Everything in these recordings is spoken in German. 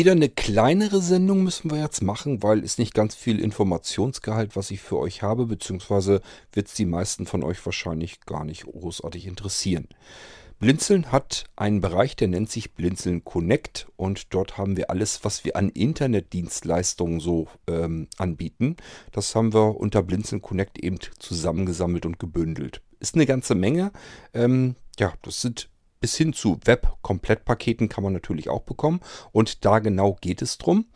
Wieder eine kleinere Sendung müssen wir jetzt machen, weil es nicht ganz viel Informationsgehalt, was ich für euch habe, beziehungsweise wird es die meisten von euch wahrscheinlich gar nicht großartig interessieren. Blinzeln hat einen Bereich, der nennt sich Blinzeln Connect und dort haben wir alles, was wir an Internetdienstleistungen so ähm, anbieten. Das haben wir unter Blinzeln Connect eben zusammengesammelt und gebündelt. Ist eine ganze Menge. Ähm, ja, das sind bis hin zu Web-Komplettpaketen kann man natürlich auch bekommen. Und da genau geht es drum.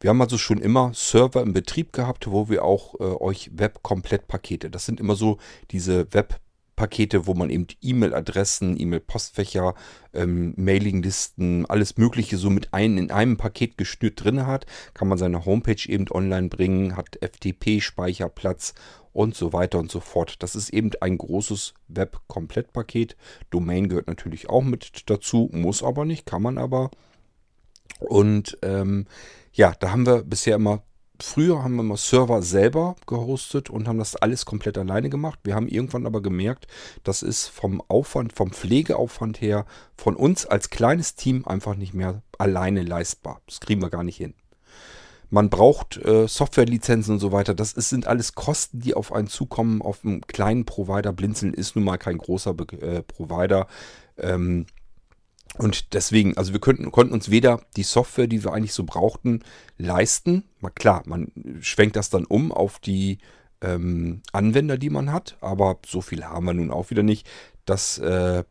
Wir haben also schon immer Server im Betrieb gehabt, wo wir auch äh, euch Web-Komplettpakete, das sind immer so diese Web-Pakete, wo man eben E-Mail-Adressen, E-Mail-Postfächer, ähm, Mailinglisten, alles Mögliche so mit ein, in einem Paket geschnürt drin hat. Kann man seine Homepage eben online bringen, hat FTP-Speicherplatz und so weiter und so fort. Das ist eben ein großes Web-Komplettpaket. Domain gehört natürlich auch mit dazu, muss aber nicht, kann man aber. Und ähm, ja, da haben wir bisher immer, früher haben wir mal Server selber gehostet und haben das alles komplett alleine gemacht. Wir haben irgendwann aber gemerkt, das ist vom Aufwand, vom Pflegeaufwand her, von uns als kleines Team einfach nicht mehr alleine leistbar. Das kriegen wir gar nicht hin. Man braucht äh, Softwarelizenzen und so weiter. Das ist, sind alles Kosten, die auf einen zukommen. Auf einem kleinen Provider. Blinzeln ist nun mal kein großer Be äh, Provider. Ähm, und deswegen, also wir könnten, konnten uns weder die Software, die wir eigentlich so brauchten, leisten. Mal klar, man schwenkt das dann um auf die ähm, Anwender, die man hat. Aber so viel haben wir nun auch wieder nicht, dass äh,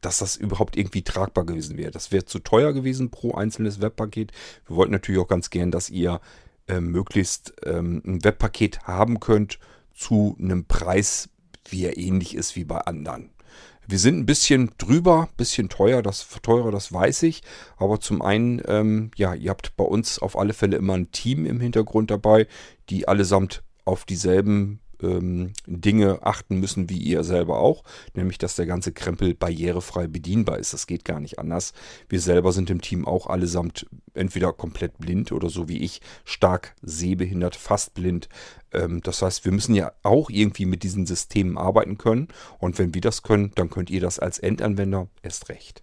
dass das überhaupt irgendwie tragbar gewesen wäre. Das wäre zu teuer gewesen pro einzelnes Webpaket. Wir wollten natürlich auch ganz gern, dass ihr äh, möglichst ähm, ein Webpaket haben könnt zu einem Preis, wie er ähnlich ist wie bei anderen. Wir sind ein bisschen drüber, ein bisschen teuer, das teurer, das weiß ich. Aber zum einen, ähm, ja, ihr habt bei uns auf alle Fälle immer ein Team im Hintergrund dabei, die allesamt auf dieselben ähm, Dinge achten müssen, wie ihr selber auch, nämlich dass der ganze Krempel barrierefrei bedienbar ist. Das geht gar nicht anders. Wir selber sind im Team auch allesamt entweder komplett blind oder so wie ich stark sehbehindert, fast blind. Ähm, das heißt, wir müssen ja auch irgendwie mit diesen Systemen arbeiten können und wenn wir das können, dann könnt ihr das als Endanwender erst recht.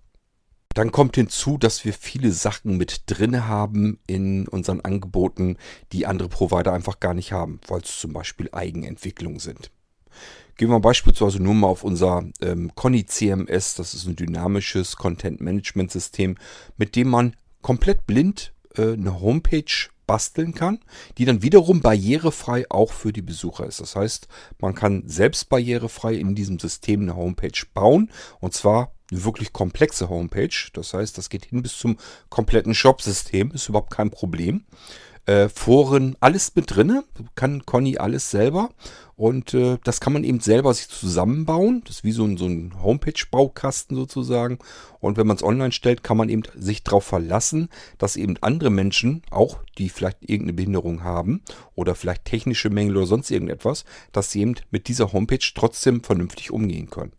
Dann kommt hinzu, dass wir viele Sachen mit drin haben in unseren Angeboten, die andere Provider einfach gar nicht haben, weil es zum Beispiel Eigenentwicklungen sind. Gehen wir beispielsweise nur mal auf unser ähm, Conny CMS. Das ist ein dynamisches Content Management System, mit dem man komplett blind äh, eine Homepage basteln kann, die dann wiederum barrierefrei auch für die Besucher ist. Das heißt, man kann selbst barrierefrei in diesem System eine Homepage bauen und zwar eine wirklich komplexe Homepage. Das heißt, das geht hin bis zum kompletten Shop-System, ist überhaupt kein Problem. Äh, Foren, alles mit drinne, kann Conny alles selber und äh, das kann man eben selber sich zusammenbauen. Das ist wie so ein, so ein Homepage-Baukasten sozusagen. Und wenn man es online stellt, kann man eben sich darauf verlassen, dass eben andere Menschen, auch die vielleicht irgendeine Behinderung haben oder vielleicht technische Mängel oder sonst irgendetwas, dass sie eben mit dieser Homepage trotzdem vernünftig umgehen können.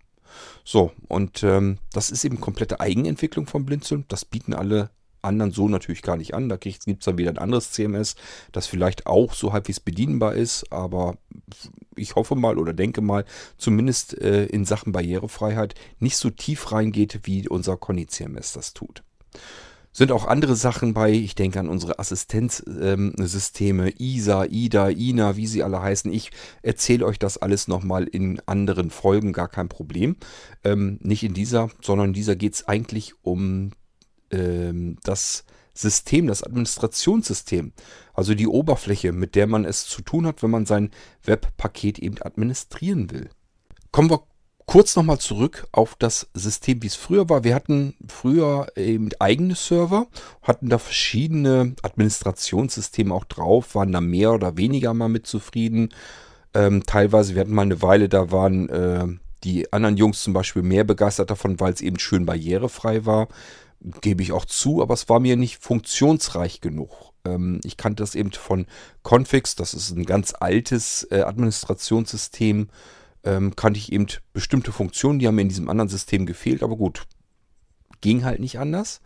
So, und ähm, das ist eben komplette Eigenentwicklung von Blinzeln. Das bieten alle anderen so natürlich gar nicht an. Da gibt es dann wieder ein anderes CMS, das vielleicht auch so halbwegs bedienbar ist, aber ich hoffe mal oder denke mal, zumindest äh, in Sachen Barrierefreiheit nicht so tief reingeht, wie unser Conny CMS das tut. Sind auch andere Sachen bei, ich denke an unsere Assistenzsysteme, ähm, ISA, IDA, INA, wie sie alle heißen. Ich erzähle euch das alles nochmal in anderen Folgen, gar kein Problem. Ähm, nicht in dieser, sondern in dieser geht es eigentlich um ähm, das System, das Administrationssystem. Also die Oberfläche, mit der man es zu tun hat, wenn man sein Webpaket eben administrieren will. Kommen wir kurz nochmal zurück auf das System, wie es früher war. Wir hatten früher eben eigene Server, hatten da verschiedene Administrationssysteme auch drauf, waren da mehr oder weniger mal mit zufrieden. Ähm, teilweise, wir hatten mal eine Weile, da waren äh, die anderen Jungs zum Beispiel mehr begeistert davon, weil es eben schön barrierefrei war. Gebe ich auch zu, aber es war mir nicht funktionsreich genug. Ähm, ich kannte das eben von Confix, das ist ein ganz altes äh, Administrationssystem ähm, kannte ich eben bestimmte Funktionen, die haben mir in diesem anderen System gefehlt, aber gut, ging halt nicht anders.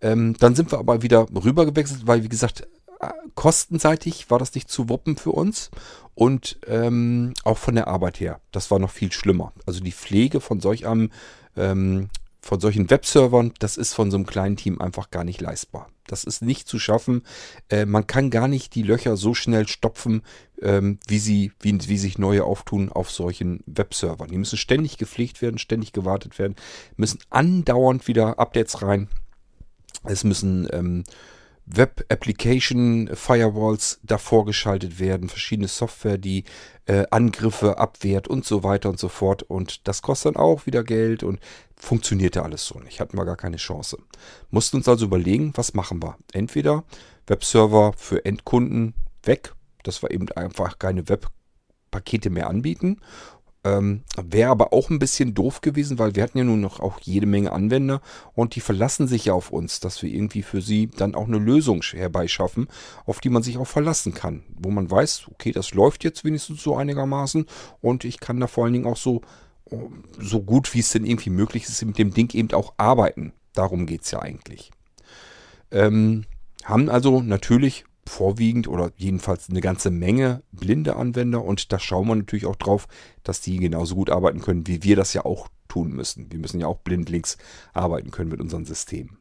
Ähm, dann sind wir aber wieder rüber gewechselt, weil wie gesagt, äh, kostenseitig war das nicht zu wuppen für uns und ähm, auch von der Arbeit her, das war noch viel schlimmer. Also die Pflege von solch einem ähm, von solchen Webservern, das ist von so einem kleinen Team einfach gar nicht leistbar. Das ist nicht zu schaffen. Äh, man kann gar nicht die Löcher so schnell stopfen, ähm, wie, sie, wie, wie sich neue auftun auf solchen Webservern. Die müssen ständig gepflegt werden, ständig gewartet werden, müssen andauernd wieder Updates rein. Es müssen ähm, Web Application Firewalls davor geschaltet werden, verschiedene Software, die äh, Angriffe abwehrt und so weiter und so fort. Und das kostet dann auch wieder Geld und funktionierte alles so nicht. Hatten wir gar keine Chance. Mussten uns also überlegen, was machen wir? Entweder Webserver für Endkunden weg, dass wir eben einfach keine Webpakete mehr anbieten ähm, Wäre aber auch ein bisschen doof gewesen, weil wir hatten ja nun noch auch jede Menge Anwender und die verlassen sich ja auf uns, dass wir irgendwie für sie dann auch eine Lösung herbeischaffen, auf die man sich auch verlassen kann. Wo man weiß, okay, das läuft jetzt wenigstens so einigermaßen und ich kann da vor allen Dingen auch so, so gut wie es denn irgendwie möglich ist, mit dem Ding eben auch arbeiten. Darum geht es ja eigentlich. Ähm, haben also natürlich vorwiegend oder jedenfalls eine ganze Menge blinde Anwender und da schauen wir natürlich auch drauf, dass die genauso gut arbeiten können, wie wir das ja auch tun müssen. Wir müssen ja auch blindlings arbeiten können mit unseren Systemen.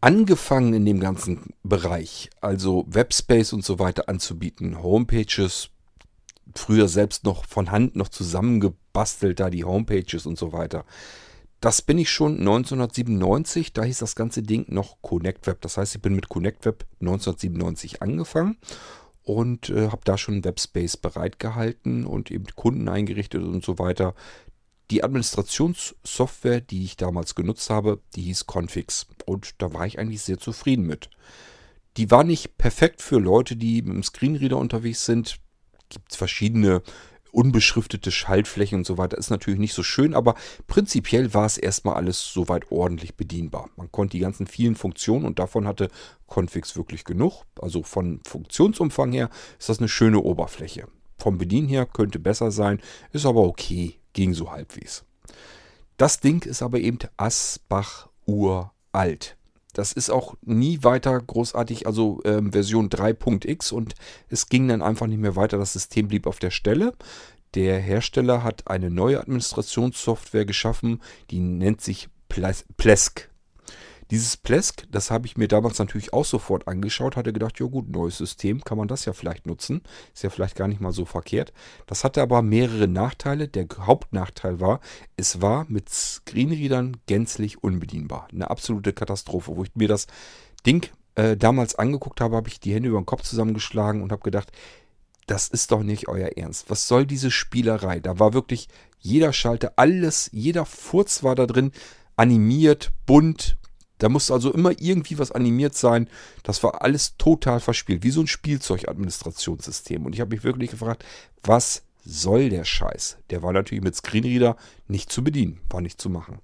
Angefangen in dem ganzen Bereich, also Webspace und so weiter anzubieten, Homepages, früher selbst noch von Hand noch zusammengebastelt, da die Homepages und so weiter. Das bin ich schon 1997, da hieß das ganze Ding noch Connect Web. Das heißt, ich bin mit Connect Web 1997 angefangen und äh, habe da schon Webspace bereitgehalten und eben Kunden eingerichtet und so weiter. Die Administrationssoftware, die ich damals genutzt habe, die hieß Confix und da war ich eigentlich sehr zufrieden mit. Die war nicht perfekt für Leute, die mit dem Screenreader unterwegs sind. Gibt es verschiedene unbeschriftete Schaltflächen und so weiter ist natürlich nicht so schön, aber prinzipiell war es erstmal alles soweit ordentlich bedienbar. Man konnte die ganzen vielen Funktionen und davon hatte Confix wirklich genug. Also von Funktionsumfang her ist das eine schöne Oberfläche. Vom Bedienen her könnte besser sein, ist aber okay, ging so halbwegs. Das Ding ist aber eben Asbach uralt. Das ist auch nie weiter großartig, also ähm, Version 3.x und es ging dann einfach nicht mehr weiter. Das System blieb auf der Stelle. Der Hersteller hat eine neue Administrationssoftware geschaffen, die nennt sich Plesk. Dieses Plesk, das habe ich mir damals natürlich auch sofort angeschaut, hatte gedacht, ja gut, neues System, kann man das ja vielleicht nutzen. Ist ja vielleicht gar nicht mal so verkehrt. Das hatte aber mehrere Nachteile. Der Hauptnachteil war, es war mit Screenreadern gänzlich unbedienbar. Eine absolute Katastrophe. Wo ich mir das Ding äh, damals angeguckt habe, habe ich die Hände über den Kopf zusammengeschlagen und habe gedacht, das ist doch nicht euer Ernst. Was soll diese Spielerei? Da war wirklich jeder Schalter, alles, jeder Furz war da drin, animiert, bunt, da muss also immer irgendwie was animiert sein. Das war alles total verspielt, wie so ein Spielzeug-Administrationssystem. Und ich habe mich wirklich gefragt, was soll der Scheiß? Der war natürlich mit Screenreader nicht zu bedienen, war nicht zu machen.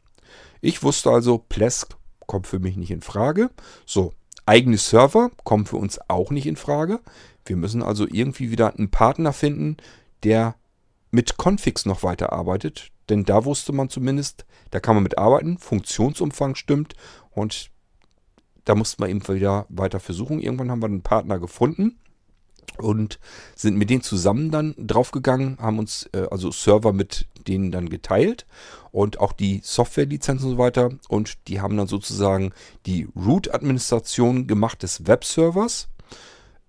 Ich wusste also, Plesk kommt für mich nicht in Frage. So, eigene Server kommen für uns auch nicht in Frage. Wir müssen also irgendwie wieder einen Partner finden, der mit Configs noch weiterarbeitet. Denn da wusste man zumindest, da kann man mit arbeiten, Funktionsumfang stimmt und da mussten wir eben wieder weiter versuchen. Irgendwann haben wir einen Partner gefunden und sind mit denen zusammen dann draufgegangen, haben uns äh, also Server mit denen dann geteilt und auch die Softwarelizenzen und so weiter. Und die haben dann sozusagen die Root-Administration gemacht des Webservers.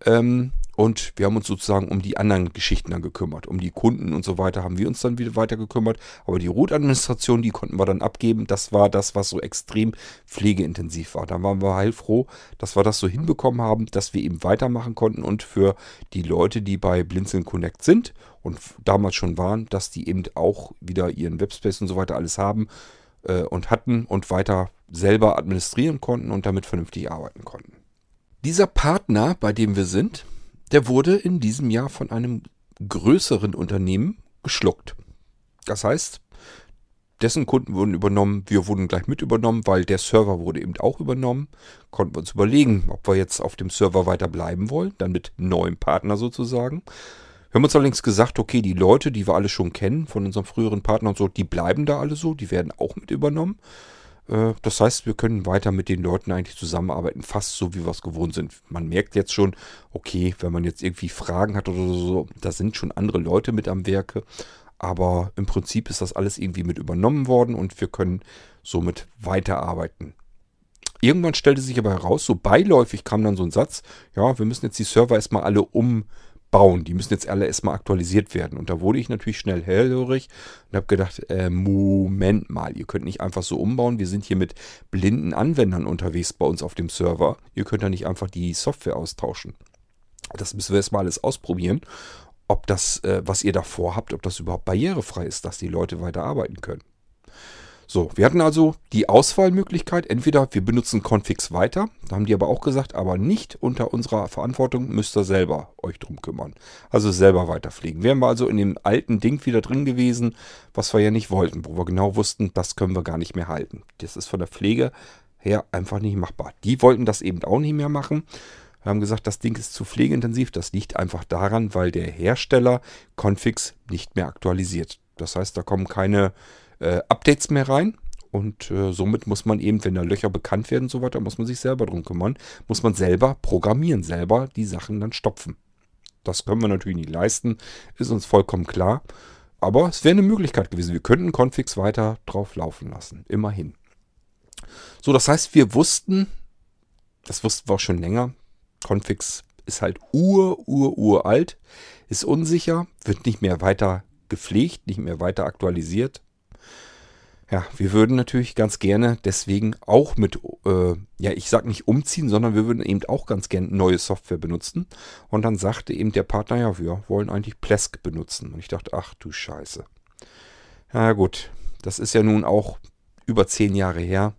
Ähm, und wir haben uns sozusagen um die anderen Geschichten dann gekümmert. Um die Kunden und so weiter haben wir uns dann wieder weiter gekümmert. Aber die Root-Administration, die konnten wir dann abgeben. Das war das, was so extrem pflegeintensiv war. Da waren wir heilfroh, dass wir das so hinbekommen haben, dass wir eben weitermachen konnten. Und für die Leute, die bei Blinzeln Connect sind und damals schon waren, dass die eben auch wieder ihren Webspace und so weiter alles haben äh, und hatten und weiter selber administrieren konnten und damit vernünftig arbeiten konnten. Dieser Partner, bei dem wir sind, der wurde in diesem Jahr von einem größeren Unternehmen geschluckt. Das heißt, dessen Kunden wurden übernommen, wir wurden gleich mit übernommen, weil der Server wurde eben auch übernommen. Konnten wir uns überlegen, ob wir jetzt auf dem Server weiter bleiben wollen, dann mit neuem Partner sozusagen. Wir haben uns allerdings gesagt, okay, die Leute, die wir alle schon kennen, von unserem früheren Partner und so, die bleiben da alle so, die werden auch mit übernommen. Äh, das heißt, wir können weiter mit den Leuten eigentlich zusammenarbeiten, fast so wie wir es gewohnt sind. Man merkt jetzt schon, okay, wenn man jetzt irgendwie Fragen hat oder so, da sind schon andere Leute mit am Werke. Aber im Prinzip ist das alles irgendwie mit übernommen worden und wir können somit weiterarbeiten. Irgendwann stellte sich aber heraus, so beiläufig kam dann so ein Satz, ja, wir müssen jetzt die Server erstmal alle umbauen. Die müssen jetzt alle erstmal aktualisiert werden. Und da wurde ich natürlich schnell hellhörig und habe gedacht, äh, Moment mal, ihr könnt nicht einfach so umbauen. Wir sind hier mit blinden Anwendern unterwegs bei uns auf dem Server. Ihr könnt ja nicht einfach die Software austauschen. Das müssen wir erstmal alles ausprobieren ob das, äh, was ihr da vorhabt, ob das überhaupt barrierefrei ist, dass die Leute weiter arbeiten können. So, wir hatten also die Auswahlmöglichkeit, entweder wir benutzen Configs weiter, da haben die aber auch gesagt, aber nicht unter unserer Verantwortung, müsst ihr selber euch drum kümmern. Also selber weiterpflegen. Wären wir also in dem alten Ding wieder drin gewesen, was wir ja nicht wollten, wo wir genau wussten, das können wir gar nicht mehr halten. Das ist von der Pflege her einfach nicht machbar. Die wollten das eben auch nicht mehr machen. Wir haben gesagt, das Ding ist zu pflegeintensiv. Das liegt einfach daran, weil der Hersteller Configs nicht mehr aktualisiert. Das heißt, da kommen keine äh, Updates mehr rein. Und äh, somit muss man eben, wenn da Löcher bekannt werden und so weiter, muss man sich selber drum kümmern. Muss man selber programmieren, selber die Sachen dann stopfen. Das können wir natürlich nicht leisten, ist uns vollkommen klar. Aber es wäre eine Möglichkeit gewesen. Wir könnten Configs weiter drauf laufen lassen. Immerhin. So, das heißt, wir wussten, das wussten wir auch schon länger, Configs ist halt ur, ur, uralt, ist unsicher, wird nicht mehr weiter gepflegt, nicht mehr weiter aktualisiert. Ja, wir würden natürlich ganz gerne deswegen auch mit, äh, ja, ich sag nicht umziehen, sondern wir würden eben auch ganz gerne neue Software benutzen. Und dann sagte eben der Partner, ja, wir wollen eigentlich Plesk benutzen. Und ich dachte, ach du Scheiße. Ja gut, das ist ja nun auch über zehn Jahre her.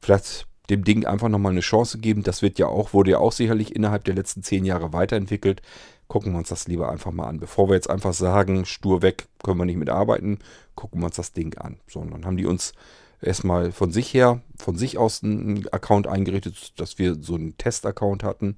Vielleicht dem Ding einfach nochmal eine Chance geben. Das wird ja auch, wurde ja auch sicherlich innerhalb der letzten zehn Jahre weiterentwickelt. Gucken wir uns das lieber einfach mal an. Bevor wir jetzt einfach sagen, stur weg, können wir nicht mitarbeiten, gucken wir uns das Ding an. So, und dann haben die uns erstmal von sich her, von sich aus einen Account eingerichtet, dass wir so einen Test-Account hatten.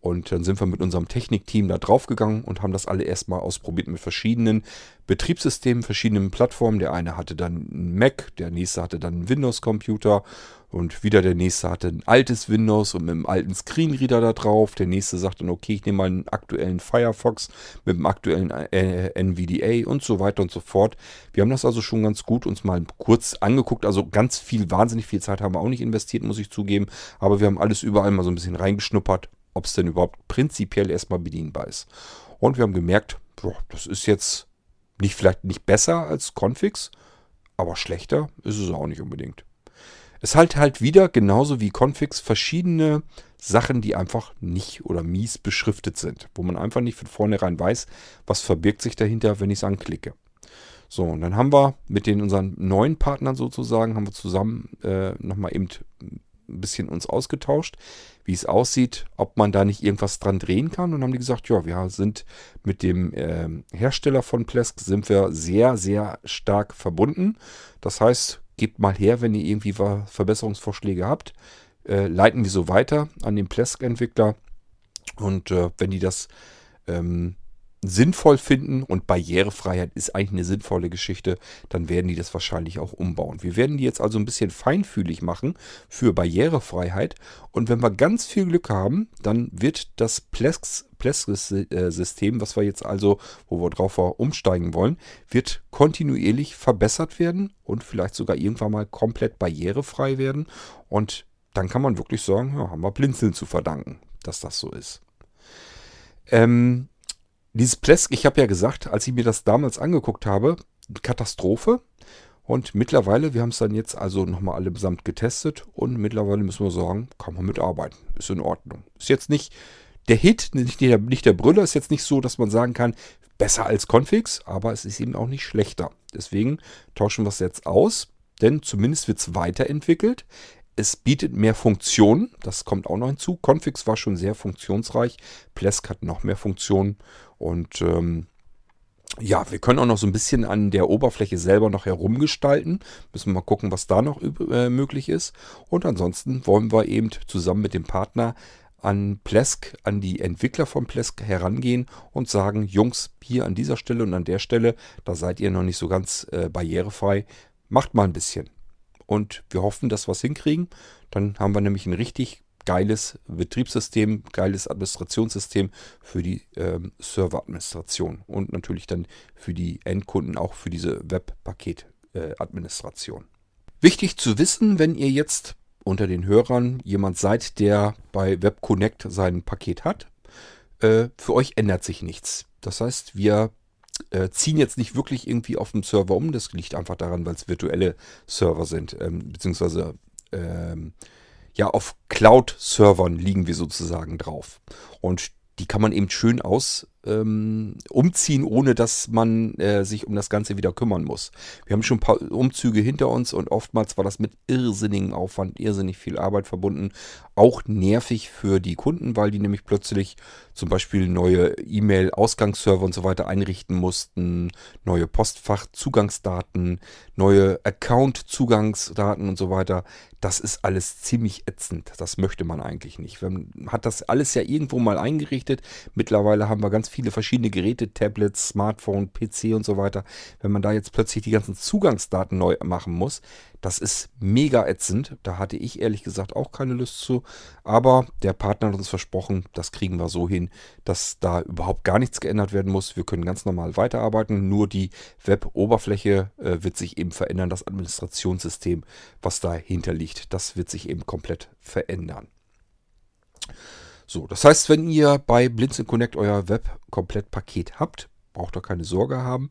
Und dann sind wir mit unserem Technikteam da draufgegangen und haben das alle erstmal ausprobiert mit verschiedenen Betriebssystemen, verschiedenen Plattformen. Der eine hatte dann einen Mac, der nächste hatte dann einen Windows-Computer und wieder der nächste hatte ein altes Windows und mit einem alten Screenreader da drauf. Der nächste sagte dann, okay, ich nehme mal einen aktuellen Firefox mit einem aktuellen äh, NVDA und so weiter und so fort. Wir haben das also schon ganz gut uns mal kurz angeguckt. Also ganz viel, wahnsinnig viel Zeit haben wir auch nicht investiert, muss ich zugeben. Aber wir haben alles überall mal so ein bisschen reingeschnuppert, ob es denn überhaupt prinzipiell erstmal bedienbar ist. Und wir haben gemerkt, boah, das ist jetzt nicht vielleicht nicht besser als Configs, aber schlechter ist es auch nicht unbedingt. Es halt halt wieder genauso wie Configs verschiedene Sachen, die einfach nicht oder mies beschriftet sind, wo man einfach nicht von vornherein weiß, was verbirgt sich dahinter, wenn ich es anklicke. So, und dann haben wir mit den unseren neuen Partnern sozusagen, haben wir zusammen äh, nochmal eben ein bisschen uns ausgetauscht, wie es aussieht, ob man da nicht irgendwas dran drehen kann. Und haben die gesagt, ja, wir sind mit dem äh, Hersteller von Plesk sind wir sehr, sehr stark verbunden. Das heißt, gebt mal her, wenn ihr irgendwie Verbesserungsvorschläge habt. Äh, leiten wir so weiter an den Plesk-Entwickler. Und äh, wenn die das ähm, sinnvoll finden und Barrierefreiheit ist eigentlich eine sinnvolle Geschichte, dann werden die das wahrscheinlich auch umbauen. Wir werden die jetzt also ein bisschen feinfühlig machen für Barrierefreiheit und wenn wir ganz viel Glück haben, dann wird das Plesk-System, was wir jetzt also, wo wir drauf umsteigen wollen, wird kontinuierlich verbessert werden und vielleicht sogar irgendwann mal komplett barrierefrei werden und dann kann man wirklich sagen, ja, haben wir Blinzeln zu verdanken, dass das so ist. Ähm, dieses Plesk, ich habe ja gesagt, als ich mir das damals angeguckt habe, Katastrophe. Und mittlerweile, wir haben es dann jetzt also nochmal allesamt getestet und mittlerweile müssen wir sagen, kann man mitarbeiten. Ist in Ordnung. Ist jetzt nicht der Hit, nicht der, nicht der Brüller, ist jetzt nicht so, dass man sagen kann, besser als Configs, aber es ist eben auch nicht schlechter. Deswegen tauschen wir es jetzt aus, denn zumindest wird es weiterentwickelt. Es bietet mehr Funktionen, das kommt auch noch hinzu. Configs war schon sehr funktionsreich, Plesk hat noch mehr Funktionen und ähm, ja, wir können auch noch so ein bisschen an der Oberfläche selber noch herumgestalten. Müssen wir mal gucken, was da noch äh, möglich ist. Und ansonsten wollen wir eben zusammen mit dem Partner an Plesk, an die Entwickler von Plesk herangehen und sagen, Jungs, hier an dieser Stelle und an der Stelle, da seid ihr noch nicht so ganz äh, barrierefrei. Macht mal ein bisschen. Und wir hoffen, dass wir es hinkriegen. Dann haben wir nämlich ein richtig geiles Betriebssystem, geiles Administrationssystem für die ähm, Serveradministration und natürlich dann für die Endkunden auch für diese Webpaketadministration. Wichtig zu wissen, wenn ihr jetzt unter den Hörern jemand seid, der bei WebConnect sein Paket hat, äh, für euch ändert sich nichts. Das heißt, wir äh, ziehen jetzt nicht wirklich irgendwie auf dem Server um. Das liegt einfach daran, weil es virtuelle Server sind, ähm, beziehungsweise ähm, ja auf Cloud-Servern liegen wir sozusagen drauf. Und die kann man eben schön aus ähm, umziehen, ohne dass man äh, sich um das Ganze wieder kümmern muss. Wir haben schon ein paar Umzüge hinter uns und oftmals war das mit irrsinnigem Aufwand, irrsinnig viel Arbeit verbunden. Auch nervig für die Kunden, weil die nämlich plötzlich zum Beispiel neue E-Mail-Ausgangsserver und so weiter einrichten mussten, neue Postfach-Zugangsdaten, neue Account-Zugangsdaten und so weiter. Das ist alles ziemlich ätzend. Das möchte man eigentlich nicht. Man hat das alles ja irgendwo mal eingerichtet. Mittlerweile haben wir ganz viele verschiedene Geräte, Tablets, Smartphone, PC und so weiter. Wenn man da jetzt plötzlich die ganzen Zugangsdaten neu machen muss, das ist mega ätzend. Da hatte ich ehrlich gesagt auch keine Lust zu. Aber der Partner hat uns versprochen, das kriegen wir so hin, dass da überhaupt gar nichts geändert werden muss. Wir können ganz normal weiterarbeiten. Nur die Web-Oberfläche äh, wird sich eben verändern. Das Administrationssystem, was dahinter liegt, das wird sich eben komplett verändern. So, das heißt, wenn ihr bei Blinzeln Connect euer Web-Komplett-Paket habt, braucht ihr keine Sorge haben.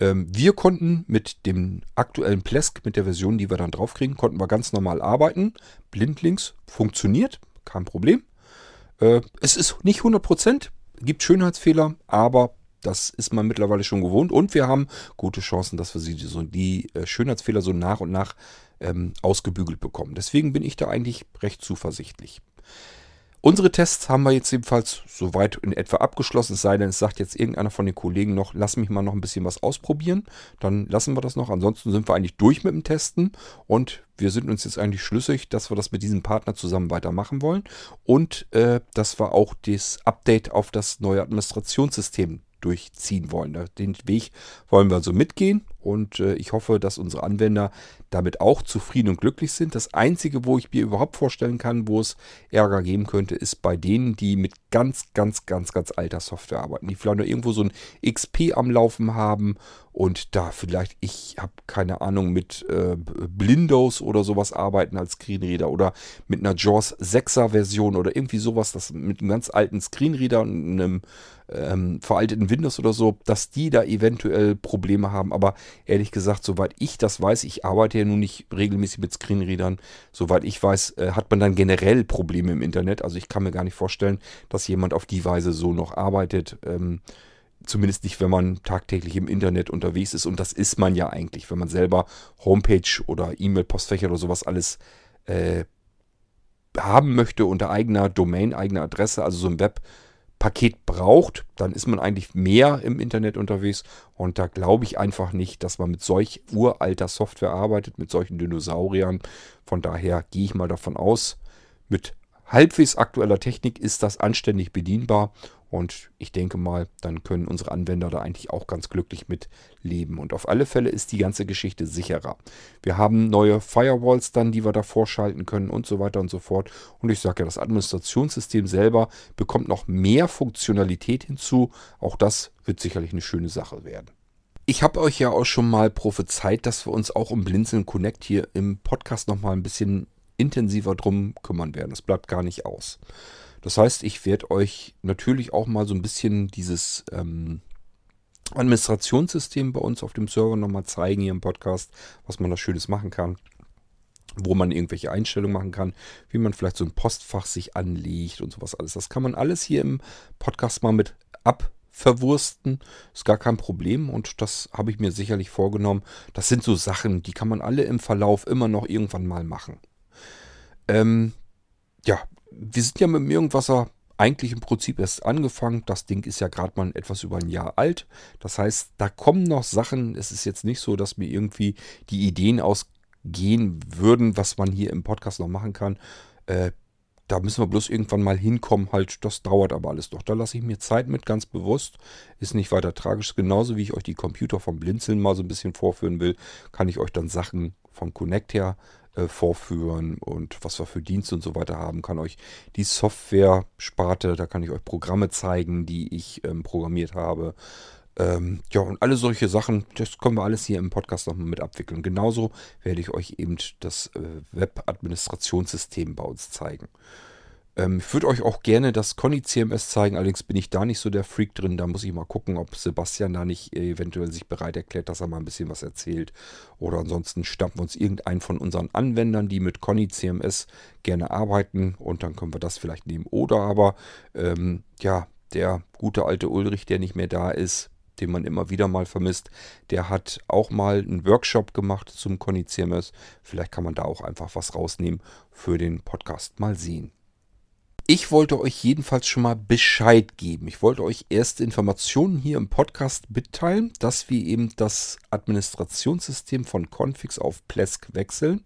Ähm, wir konnten mit dem aktuellen Plesk, mit der Version, die wir dann draufkriegen, konnten wir ganz normal arbeiten. Blindlinks funktioniert, kein Problem. Äh, es ist nicht 100%, gibt Schönheitsfehler, aber das ist man mittlerweile schon gewohnt und wir haben gute Chancen, dass wir sie, so, die äh, Schönheitsfehler so nach und nach ähm, ausgebügelt bekommen. Deswegen bin ich da eigentlich recht zuversichtlich. Unsere Tests haben wir jetzt jedenfalls soweit in etwa abgeschlossen, es sei denn, es sagt jetzt irgendeiner von den Kollegen noch, lass mich mal noch ein bisschen was ausprobieren. Dann lassen wir das noch. Ansonsten sind wir eigentlich durch mit dem Testen und wir sind uns jetzt eigentlich schlüssig, dass wir das mit diesem Partner zusammen weitermachen wollen und äh, dass wir auch das Update auf das neue Administrationssystem durchziehen wollen. Den Weg wollen wir so mitgehen und äh, ich hoffe, dass unsere Anwender damit auch zufrieden und glücklich sind. Das Einzige, wo ich mir überhaupt vorstellen kann, wo es Ärger geben könnte, ist bei denen, die mit ganz, ganz, ganz, ganz alter Software arbeiten. Die vielleicht noch irgendwo so ein XP am Laufen haben und da vielleicht, ich habe keine Ahnung, mit äh, Blindos oder sowas arbeiten als Screenreader oder mit einer JAWS 6er Version oder irgendwie sowas, das mit einem ganz alten Screenreader und einem ähm, veralteten Windows oder so, dass die da eventuell Probleme haben. Aber ehrlich gesagt, soweit ich das weiß, ich arbeite ja nun nicht regelmäßig mit Screenreadern, soweit ich weiß, äh, hat man dann generell Probleme im Internet. Also ich kann mir gar nicht vorstellen, dass jemand auf die Weise so noch arbeitet. Ähm, Zumindest nicht, wenn man tagtäglich im Internet unterwegs ist. Und das ist man ja eigentlich, wenn man selber Homepage oder E-Mail-Postfächer oder sowas alles äh, haben möchte unter eigener Domain, eigener Adresse, also so ein Webpaket braucht, dann ist man eigentlich mehr im Internet unterwegs. Und da glaube ich einfach nicht, dass man mit solch uralter Software arbeitet, mit solchen Dinosauriern. Von daher gehe ich mal davon aus, mit halbwegs aktueller Technik ist das anständig bedienbar und ich denke mal, dann können unsere Anwender da eigentlich auch ganz glücklich mit leben. Und auf alle Fälle ist die ganze Geschichte sicherer. Wir haben neue Firewalls dann, die wir da vorschalten können und so weiter und so fort. Und ich sage ja, das Administrationssystem selber bekommt noch mehr Funktionalität hinzu. Auch das wird sicherlich eine schöne Sache werden. Ich habe euch ja auch schon mal prophezeit, dass wir uns auch um Blinzeln Connect hier im Podcast nochmal ein bisschen intensiver drum kümmern werden. Das bleibt gar nicht aus. Das heißt, ich werde euch natürlich auch mal so ein bisschen dieses ähm, Administrationssystem bei uns auf dem Server nochmal zeigen hier im Podcast, was man da Schönes machen kann wo man irgendwelche Einstellungen machen kann, wie man vielleicht so ein Postfach sich anlegt und sowas alles. Das kann man alles hier im Podcast mal mit abverwursten. Ist gar kein Problem und das habe ich mir sicherlich vorgenommen. Das sind so Sachen, die kann man alle im Verlauf immer noch irgendwann mal machen. Ähm, ja, wir sind ja mit dem Irgendwasser eigentlich im Prinzip erst angefangen. Das Ding ist ja gerade mal etwas über ein Jahr alt. Das heißt, da kommen noch Sachen. Es ist jetzt nicht so, dass mir irgendwie die Ideen ausgehen würden, was man hier im Podcast noch machen kann. Äh, da müssen wir bloß irgendwann mal hinkommen. Halt, das dauert aber alles noch. Da lasse ich mir Zeit mit, ganz bewusst. Ist nicht weiter tragisch. Genauso wie ich euch die Computer vom Blinzeln mal so ein bisschen vorführen will, kann ich euch dann Sachen von Connect her äh, vorführen und was wir für Dienste und so weiter haben. Kann euch die Software-Sparte, da kann ich euch Programme zeigen, die ich ähm, programmiert habe. Ähm, ja, und alle solche Sachen, das können wir alles hier im Podcast nochmal mit abwickeln. Genauso werde ich euch eben das äh, Web-Administrationssystem bei uns zeigen. Ähm, ich würde euch auch gerne das Conny CMS zeigen, allerdings bin ich da nicht so der Freak drin. Da muss ich mal gucken, ob Sebastian da nicht eventuell sich bereit erklärt, dass er mal ein bisschen was erzählt. Oder ansonsten stampfen wir uns irgendeinen von unseren Anwendern, die mit Conny CMS gerne arbeiten und dann können wir das vielleicht nehmen. Oder aber, ähm, ja, der gute alte Ulrich, der nicht mehr da ist, den man immer wieder mal vermisst, der hat auch mal einen Workshop gemacht zum Conny CMS. Vielleicht kann man da auch einfach was rausnehmen für den Podcast. Mal sehen. Ich wollte euch jedenfalls schon mal Bescheid geben. Ich wollte euch erste Informationen hier im Podcast mitteilen, dass wir eben das Administrationssystem von Confix auf Plesk wechseln.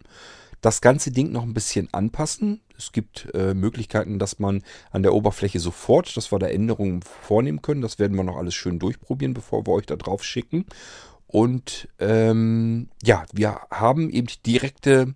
Das ganze Ding noch ein bisschen anpassen. Es gibt äh, Möglichkeiten, dass man an der Oberfläche sofort, dass wir da Änderungen vornehmen können. Das werden wir noch alles schön durchprobieren, bevor wir euch da drauf schicken. Und ähm, ja, wir haben eben direkte,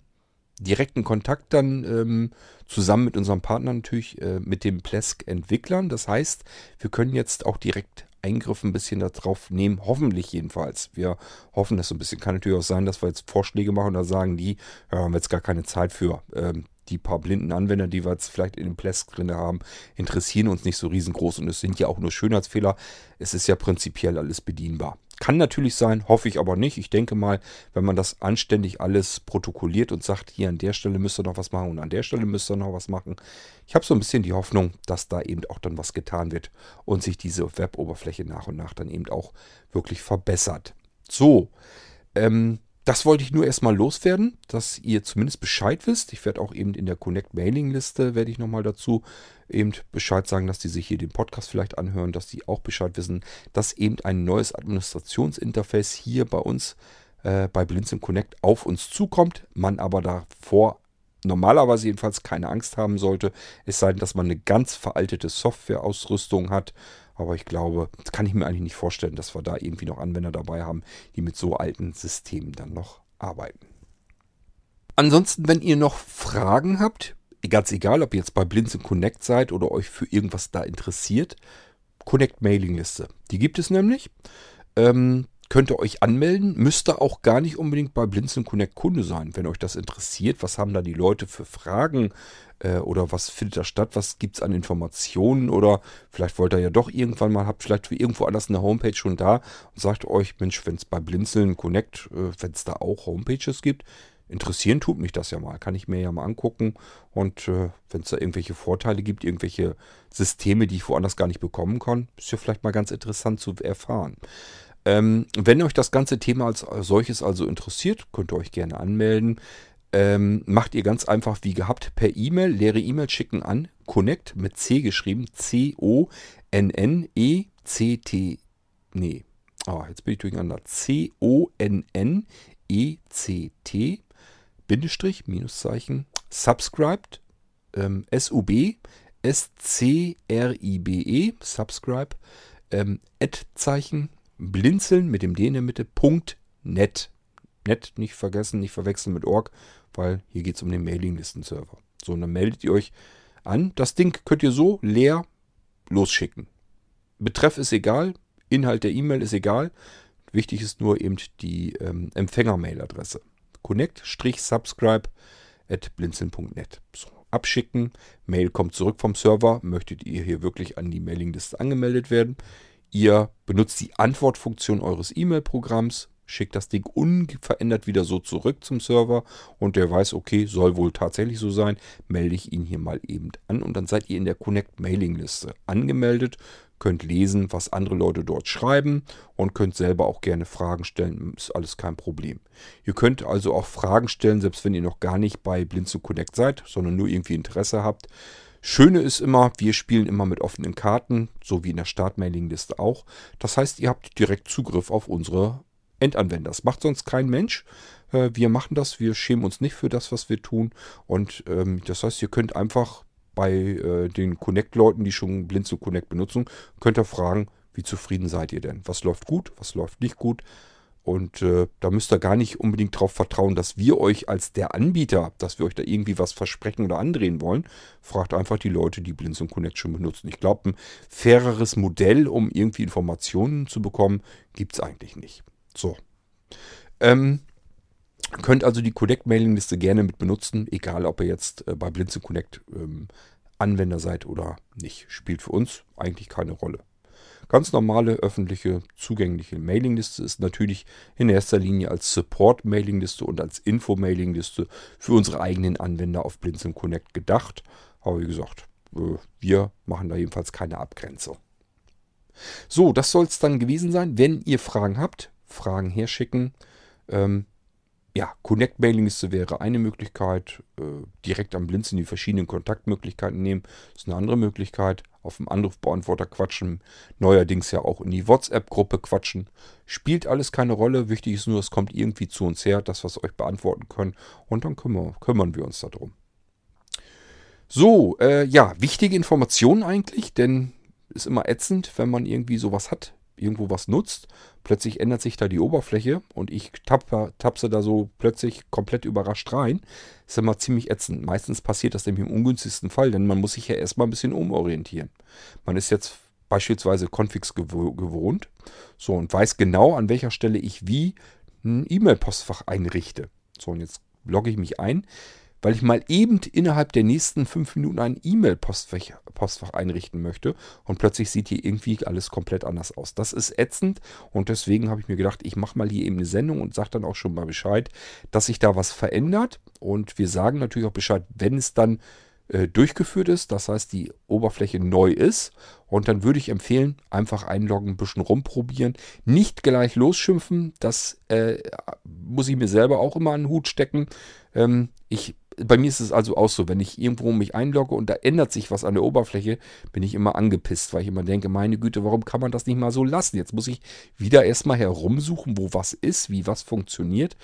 direkten Kontakt dann ähm, zusammen mit unserem Partner natürlich, äh, mit den Plesk-Entwicklern. Das heißt, wir können jetzt auch direkt Eingriffe ein bisschen darauf nehmen, hoffentlich jedenfalls. Wir hoffen das so ein bisschen. Kann natürlich auch sein, dass wir jetzt Vorschläge machen, da sagen die, ja, haben wir jetzt gar keine Zeit für. Ähm, die paar blinden Anwender, die wir jetzt vielleicht in dem Plesk drin haben, interessieren uns nicht so riesengroß und es sind ja auch nur Schönheitsfehler. Es ist ja prinzipiell alles bedienbar. Kann natürlich sein, hoffe ich aber nicht. Ich denke mal, wenn man das anständig alles protokolliert und sagt, hier an der Stelle müsst ihr noch was machen und an der Stelle müsst ihr noch was machen. Ich habe so ein bisschen die Hoffnung, dass da eben auch dann was getan wird und sich diese Web-Oberfläche nach und nach dann eben auch wirklich verbessert. So, ähm, das wollte ich nur erstmal loswerden, dass ihr zumindest Bescheid wisst. Ich werde auch eben in der Connect Mailing Liste, werde ich nochmal dazu eben Bescheid sagen, dass die sich hier den Podcast vielleicht anhören, dass die auch Bescheid wissen, dass eben ein neues Administrationsinterface hier bei uns äh, bei Blinzeln Connect auf uns zukommt, man aber davor normalerweise jedenfalls keine Angst haben sollte, es sei denn, dass man eine ganz veraltete Softwareausrüstung hat aber ich glaube, das kann ich mir eigentlich nicht vorstellen, dass wir da irgendwie noch Anwender dabei haben, die mit so alten Systemen dann noch arbeiten. Ansonsten, wenn ihr noch Fragen habt, ganz egal, ob ihr jetzt bei Blinzeln Connect seid oder euch für irgendwas da interessiert, Connect Mailingliste. Die gibt es nämlich. Ähm, könnt ihr euch anmelden. Müsst ihr auch gar nicht unbedingt bei Blinzeln Connect Kunde sein, wenn euch das interessiert. Was haben da die Leute für Fragen? Äh, oder was findet da statt? Was gibt es an Informationen? Oder vielleicht wollt ihr ja doch irgendwann mal, habt vielleicht irgendwo anders eine Homepage schon da und sagt euch, Mensch, wenn es bei Blinzeln Connect, äh, wenn es da auch Homepages gibt, interessieren tut mich das ja mal. Kann ich mir ja mal angucken. Und äh, wenn es da irgendwelche Vorteile gibt, irgendwelche Systeme, die ich woanders gar nicht bekommen kann, ist ja vielleicht mal ganz interessant zu erfahren. Ähm, wenn euch das ganze Thema als solches also interessiert, könnt ihr euch gerne anmelden. Ähm, macht ihr ganz einfach wie gehabt per E-Mail, leere E-Mail schicken an connect mit C geschrieben, C-O-N-N-E-C-T. Nee, oh, jetzt bin ich durcheinander. C-O-N-N-E-C-T, Bindestrich, Minuszeichen, subscribed, ähm, S-U-B, S-C-R-I-B-E, subscribe, ähm, Ad-Zeichen, blinzeln mit dem D in der Mitte, Punkt net. Net nicht vergessen, nicht verwechseln mit org, weil hier geht es um den Mailinglisten-Server. So, und dann meldet ihr euch an. Das Ding könnt ihr so leer losschicken. Betreff ist egal, Inhalt der E-Mail ist egal. Wichtig ist nur eben die ähm, Empfänger-Mail-Adresse. Connect-subscribe at blinzeln.net. So, abschicken. Mail kommt zurück vom Server. Möchtet ihr hier wirklich an die Mailingliste angemeldet werden? Ihr benutzt die Antwortfunktion eures E-Mail-Programms, schickt das Ding unverändert wieder so zurück zum Server und der weiß, okay, soll wohl tatsächlich so sein, melde ich ihn hier mal eben an und dann seid ihr in der Connect Mailing Liste angemeldet, könnt lesen, was andere Leute dort schreiben und könnt selber auch gerne Fragen stellen, ist alles kein Problem. Ihr könnt also auch Fragen stellen, selbst wenn ihr noch gar nicht bei Blind zu Connect seid, sondern nur irgendwie Interesse habt. Schöne ist immer, wir spielen immer mit offenen Karten, so wie in der Startmailingliste auch. Das heißt, ihr habt direkt Zugriff auf unsere Endanwender. Das macht sonst kein Mensch. Äh, wir machen das, wir schämen uns nicht für das, was wir tun. Und ähm, das heißt, ihr könnt einfach bei äh, den Connect-Leuten, die schon blind zu Connect benutzen, könnt ihr fragen, wie zufrieden seid ihr denn? Was läuft gut, was läuft nicht gut? Und äh, da müsst ihr gar nicht unbedingt darauf vertrauen, dass wir euch als der Anbieter, dass wir euch da irgendwie was versprechen oder andrehen wollen. Fragt einfach die Leute, die Blinzeln Connect schon benutzen. Ich glaube, ein faireres Modell, um irgendwie Informationen zu bekommen, gibt es eigentlich nicht. So. Ähm, könnt also die Connect-Mailing-Liste gerne mit benutzen, egal ob ihr jetzt äh, bei Blinzeln Connect ähm, Anwender seid oder nicht. Spielt für uns eigentlich keine Rolle. Ganz normale öffentliche zugängliche Mailingliste ist natürlich in erster Linie als Support-Mailingliste und als Info-Mailingliste für unsere eigenen Anwender auf Blinzeln Connect gedacht. Aber wie gesagt, äh, wir machen da jedenfalls keine Abgrenzung. So, das soll es dann gewesen sein. Wenn ihr Fragen habt, Fragen herschicken. Ähm, ja, Connect-Mailingliste wäre eine Möglichkeit. Äh, direkt am Blinzeln die verschiedenen Kontaktmöglichkeiten nehmen, ist eine andere Möglichkeit. Auf dem Anrufbeantworter quatschen, neuerdings ja auch in die WhatsApp-Gruppe quatschen. Spielt alles keine Rolle. Wichtig ist nur, es kommt irgendwie zu uns her, das, was euch beantworten können. Und dann kümmern, kümmern wir uns darum. So, äh, ja, wichtige Informationen eigentlich, denn ist immer ätzend, wenn man irgendwie sowas hat irgendwo was nutzt, plötzlich ändert sich da die Oberfläche und ich tappe, tapse da so plötzlich komplett überrascht rein. Ist immer ziemlich ätzend. Meistens passiert das nämlich im ungünstigsten Fall, denn man muss sich ja erstmal ein bisschen umorientieren. Man ist jetzt beispielsweise Configs gewohnt so und weiß genau, an welcher Stelle ich wie ein E-Mail-Postfach einrichte. So, und jetzt logge ich mich ein weil ich mal eben innerhalb der nächsten fünf Minuten ein E-Mail-Postfach Postfach einrichten möchte und plötzlich sieht hier irgendwie alles komplett anders aus. Das ist ätzend und deswegen habe ich mir gedacht, ich mache mal hier eben eine Sendung und sage dann auch schon mal Bescheid, dass sich da was verändert und wir sagen natürlich auch Bescheid, wenn es dann äh, durchgeführt ist, das heißt die Oberfläche neu ist und dann würde ich empfehlen, einfach einloggen, ein bisschen rumprobieren, nicht gleich losschimpfen, das äh, muss ich mir selber auch immer an den Hut stecken. Ähm, ich bei mir ist es also auch so, wenn ich irgendwo mich einlogge und da ändert sich was an der Oberfläche, bin ich immer angepisst, weil ich immer denke, meine Güte, warum kann man das nicht mal so lassen? Jetzt muss ich wieder erstmal herumsuchen, wo was ist, wie was funktioniert.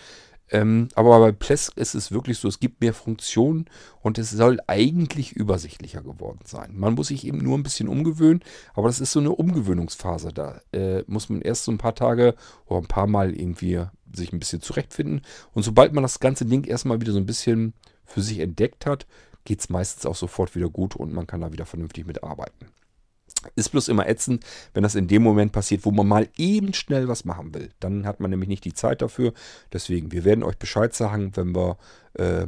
Ähm, aber bei Plesk ist es wirklich so, es gibt mehr Funktionen und es soll eigentlich übersichtlicher geworden sein. Man muss sich eben nur ein bisschen umgewöhnen, aber das ist so eine Umgewöhnungsphase. Da äh, muss man erst so ein paar Tage oder ein paar Mal irgendwie sich ein bisschen zurechtfinden. Und sobald man das ganze Ding erstmal wieder so ein bisschen für sich entdeckt hat, geht es meistens auch sofort wieder gut und man kann da wieder vernünftig mitarbeiten. Ist bloß immer ätzend, wenn das in dem Moment passiert, wo man mal eben schnell was machen will. Dann hat man nämlich nicht die Zeit dafür. Deswegen, wir werden euch Bescheid sagen, wenn wir äh,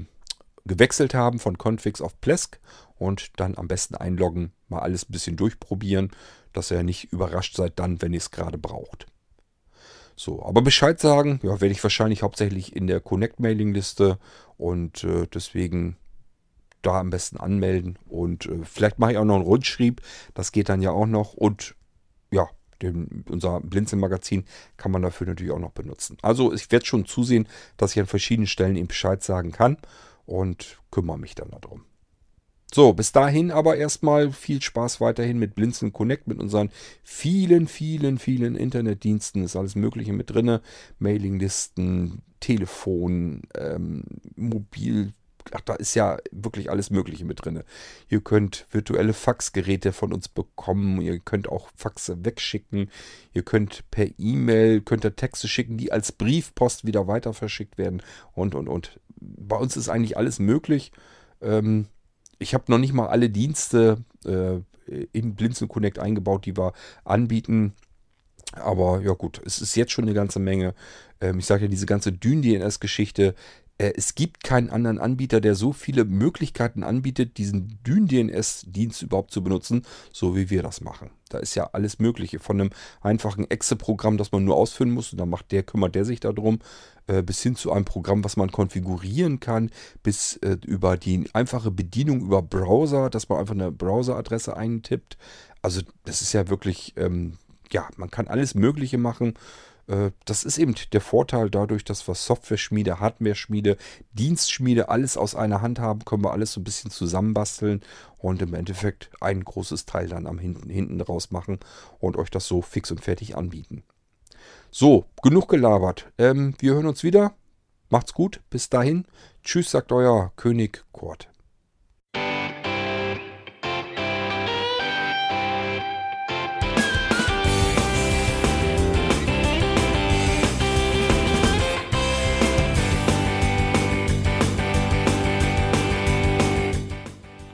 gewechselt haben von Configs auf Plesk und dann am besten einloggen, mal alles ein bisschen durchprobieren, dass ihr nicht überrascht seid dann, wenn ihr es gerade braucht. So, aber Bescheid sagen, ja, werde ich wahrscheinlich hauptsächlich in der Connect-Mailing-Liste und äh, deswegen da am besten anmelden. Und äh, vielleicht mache ich auch noch einen Rundschrieb, das geht dann ja auch noch. Und ja, den, unser Blinzeln-Magazin kann man dafür natürlich auch noch benutzen. Also ich werde schon zusehen, dass ich an verschiedenen Stellen ihm Bescheid sagen kann und kümmere mich dann darum. So, bis dahin aber erstmal viel Spaß weiterhin mit Blinzeln Connect, mit unseren vielen, vielen, vielen Internetdiensten. Ist alles Mögliche mit drin. Mailinglisten, Telefon, ähm, Mobil. Ach, da ist ja wirklich alles Mögliche mit drin. Ihr könnt virtuelle Faxgeräte von uns bekommen. Ihr könnt auch Faxe wegschicken. Ihr könnt per E-Mail, könnt ihr Texte schicken, die als Briefpost wieder weiter verschickt werden. Und, und, und. Bei uns ist eigentlich alles möglich. Ähm, ich habe noch nicht mal alle Dienste äh, in Blinzeln Connect eingebaut, die wir anbieten. Aber ja gut, es ist jetzt schon eine ganze Menge. Ähm, ich sage ja, diese ganze Dyn-DNS-Geschichte es gibt keinen anderen Anbieter, der so viele Möglichkeiten anbietet, diesen Dyn-DNS-Dienst überhaupt zu benutzen, so wie wir das machen. Da ist ja alles Mögliche. Von einem einfachen Exe-Programm, das man nur ausführen muss, und dann macht der, kümmert der sich darum, äh, bis hin zu einem Programm, was man konfigurieren kann, bis äh, über die einfache Bedienung über Browser, dass man einfach eine Browser-Adresse eintippt. Also das ist ja wirklich, ähm, ja, man kann alles Mögliche machen. Äh, das ist eben der Vorteil dadurch, dass wir Software-Schmiede, Hardware-Schmiede, Dienstschmiede, alles aus einer Hand haben, können wir alles so ein bisschen zusammenbasteln und im Endeffekt ein großes Teil dann am hinten, hinten raus machen und euch das so fix und fertig anbieten. So, genug gelabert. Ähm, wir hören uns wieder. Macht's gut. Bis dahin. Tschüss, sagt euer König Kurt.